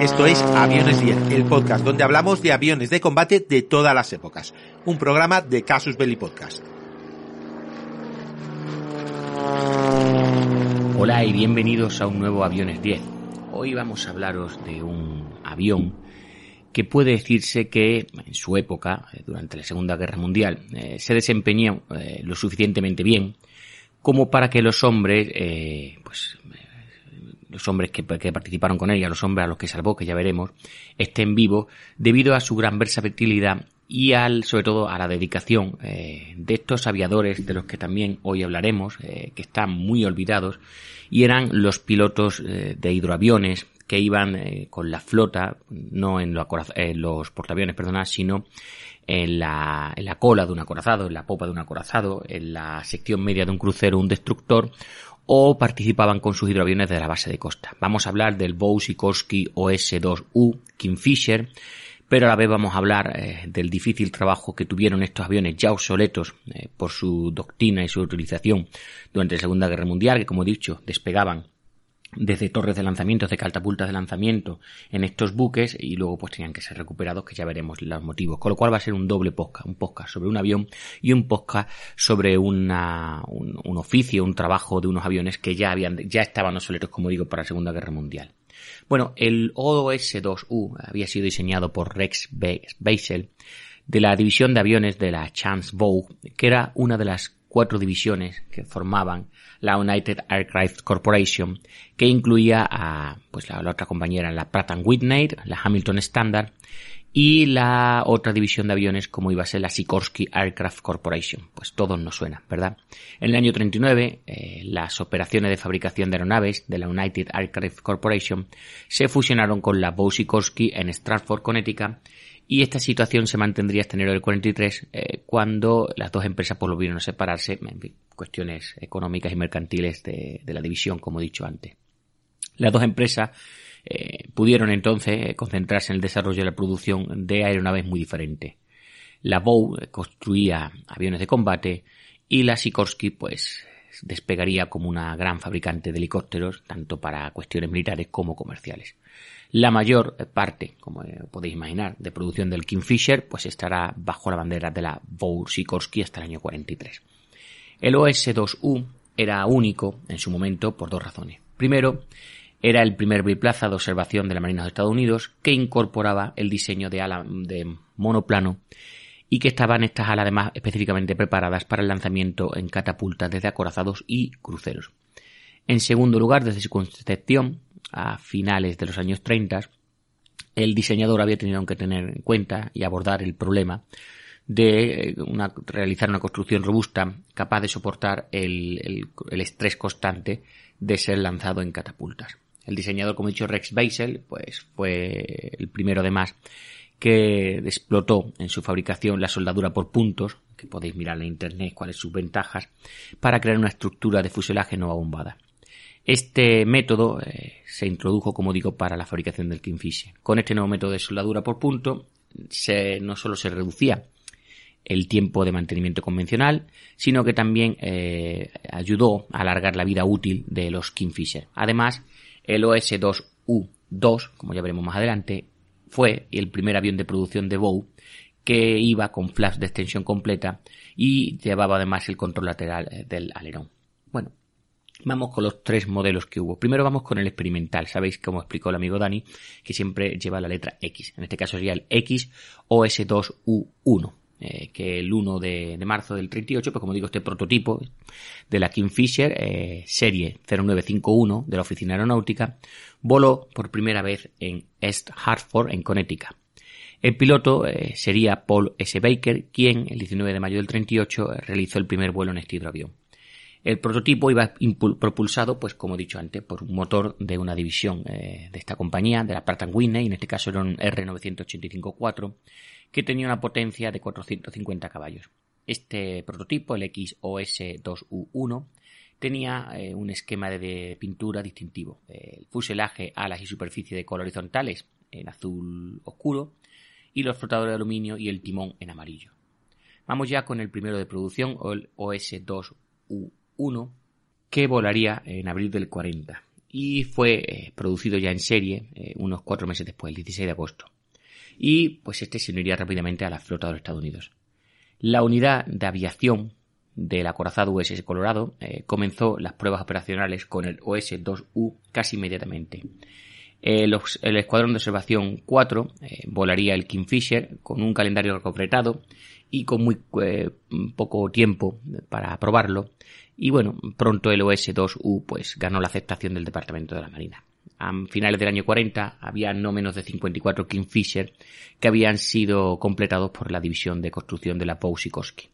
Esto es Aviones 10, el podcast donde hablamos de aviones de combate de todas las épocas. Un programa de Casus Belli Podcast. Hola y bienvenidos a un nuevo Aviones 10. Hoy vamos a hablaros de un avión que puede decirse que en su época, eh, durante la Segunda Guerra Mundial, eh, se desempeñó eh, lo suficientemente bien como para que los hombres, pues los hombres que, participaron con ella, los hombres a los que salvó, que ya veremos, estén vivos debido a su gran versatilidad y al, sobre todo a la dedicación eh, de estos aviadores de los que también hoy hablaremos, eh, que están muy olvidados, y eran los pilotos eh, de hidroaviones que iban con la flota, no en, los portaaviones, perdona, sino en la, en la cola de un acorazado, en la popa de un acorazado, en la sección media de un crucero, un destructor, o participaban con sus hidroaviones de la base de costa. Vamos a hablar del Bow Sikorsky OS-2U Kingfisher, pero a la vez vamos a hablar eh, del difícil trabajo que tuvieron estos aviones ya obsoletos eh, por su doctrina y su utilización durante la Segunda Guerra Mundial, que como he dicho, despegaban desde torres de lanzamiento, de catapultas de lanzamiento en estos buques y luego pues tenían que ser recuperados que ya veremos los motivos. Con lo cual va a ser un doble podcast, un podcast sobre un avión y un podcast sobre una, un, oficio, un trabajo de unos aviones que ya habían, ya estaban obsoletos como digo para la Segunda Guerra Mundial. Bueno, el OS-2U había sido diseñado por Rex Basel de la división de aviones de la Chance Bow, que era una de las cuatro divisiones que formaban la United Aircraft Corporation, que incluía a pues la, otra compañera, la Pratt Whitney, la Hamilton Standard, y la otra división de aviones como iba a ser la Sikorsky Aircraft Corporation. Pues todos nos suenan, ¿verdad? En el año 39, eh, las operaciones de fabricación de aeronaves de la United Aircraft Corporation se fusionaron con la Bow Sikorsky en Stratford, Connecticut, y esta situación se mantendría hasta enero del 43, eh, cuando las dos empresas pues, volvieron a separarse, en cuestiones económicas y mercantiles de, la división, como he dicho antes. Las dos empresas eh, pudieron entonces eh, concentrarse en el desarrollo y la producción de aeronaves muy diferentes. La Bow construía aviones de combate y la Sikorsky pues despegaría como una gran fabricante de helicópteros, tanto para cuestiones militares como comerciales. La mayor parte, como podéis imaginar, de producción del Kingfisher, pues estará bajo la bandera de la Sikorsky hasta el año 43. El OS-2U era único en su momento por dos razones. Primero, era el primer biplaza de observación de la Marina de Estados Unidos que incorporaba el diseño de ala de monoplano y que estaban estas alas además específicamente preparadas para el lanzamiento en catapultas desde acorazados y cruceros. En segundo lugar, desde su concepción, a finales de los años 30, el diseñador había tenido que tener en cuenta y abordar el problema de eh, realizar una construcción robusta capaz de soportar el, estrés constante de ser lanzado en catapultas. El diseñador, como he dicho, Rex Basel, pues fue el primero además que explotó en su fabricación la soldadura por puntos, que podéis mirar en internet cuáles sus ventajas, para crear una estructura de fuselaje no abombada. Este método eh, se introdujo, como digo, para la fabricación del Kingfisher. Con este nuevo método de soldadura por punto, se, no solo se reducía el tiempo de mantenimiento convencional, sino que también eh, ayudó a alargar la vida útil de los Kingfisher. Además, el OS-2U2, como ya veremos más adelante, fue el primer avión de producción de Bow que iba con flash de extensión completa y llevaba además el control lateral eh, del alerón. Bueno, Vamos con los tres modelos que hubo. Primero vamos con el experimental. Sabéis, como explicó el amigo Dani, que siempre lleva la letra X. En este caso sería el X OS2U1, eh, que el 1 de, marzo del 38, pues como digo, este prototipo de la Kingfisher eh, serie 0951 de la Oficina Aeronáutica voló por primera vez en East Hartford, en Connecticut. El piloto eh, sería Paul S. Baker, quien el 19 de mayo del 38 realizó el primer vuelo en este hidroavión. El prototipo iba propulsado, pues como he dicho antes, por un motor de una división eh, de esta compañía, de la Pratt Whitney, en este caso era un R985-4, que tenía una potencia de 450 caballos. Este prototipo, el XOS2U1, tenía eh, un esquema de, pintura distintivo. El fuselaje, alas y superficie de color horizontales en azul oscuro y los flotadores de aluminio y el timón en amarillo. Vamos ya con el primero de producción, el OS2U1 que volaría en abril del 40 y fue eh, producido ya en serie eh, unos cuatro meses después, el 16 de agosto. Y pues este se uniría rápidamente a la flota de los Estados Unidos. La unidad de aviación del acorazado USS Colorado eh, comenzó las pruebas operacionales con el OS-2U casi inmediatamente. El escuadrón de observación 4 volaría el Kingfisher con un calendario apretado y con muy poco tiempo para probarlo y bueno, pronto el OS-2U pues ganó la aceptación del Departamento de la Marina. A finales del año 40 había no menos de 54 Kingfisher que habían sido completados por la división de construcción de la Sikorsky.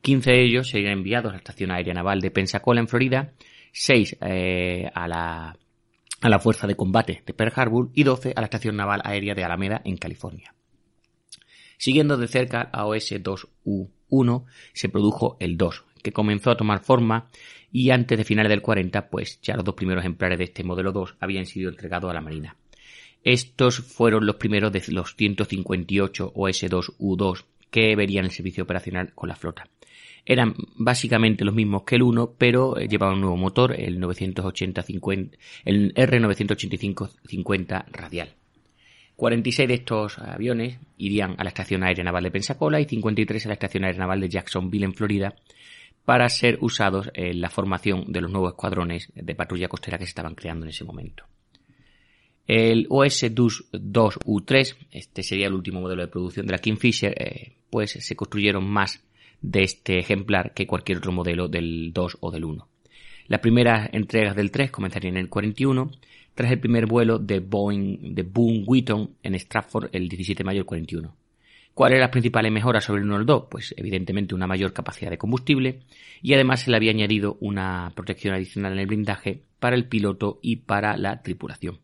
15 de ellos serían enviados a la Estación Aérea Naval de Pensacola en Florida, 6 eh, a, la, a la Fuerza de Combate de Pearl Harbor y 12 a la Estación Naval Aérea de Alameda en California. Siguiendo de cerca a OS-2U1 se produjo el 2, que comenzó a tomar forma y antes de finales del 40, pues ya los dos primeros ejemplares de este modelo 2 habían sido entregados a la Marina. Estos fueron los primeros de los 158 OS-2U2 que verían el servicio operacional con la flota. Eran básicamente los mismos que el 1, pero eh, llevaban un nuevo motor, el, 980 el R985-50 radial. 46 de estos aviones irían a la Estación Aérea Naval de Pensacola y 53 a la Estación Aérea Naval de Jacksonville en Florida, para ser usados en la formación de los nuevos escuadrones de patrulla costera que se estaban creando en ese momento. El OS-2U3, este sería el último modelo de producción de la Kingfisher, eh, pues se construyeron más de este ejemplar que cualquier otro modelo del 2 o del 1. Las primeras entregas del 3 comenzarían en el 41, tras el primer vuelo de Boeing de Boone Wheaton en Stratford el 17 de mayo del 41. ¿Cuáles eran las principales mejoras sobre el 1 al 2? Pues evidentemente una mayor capacidad de combustible y además se le había añadido una protección adicional en el blindaje para el piloto y para la tripulación.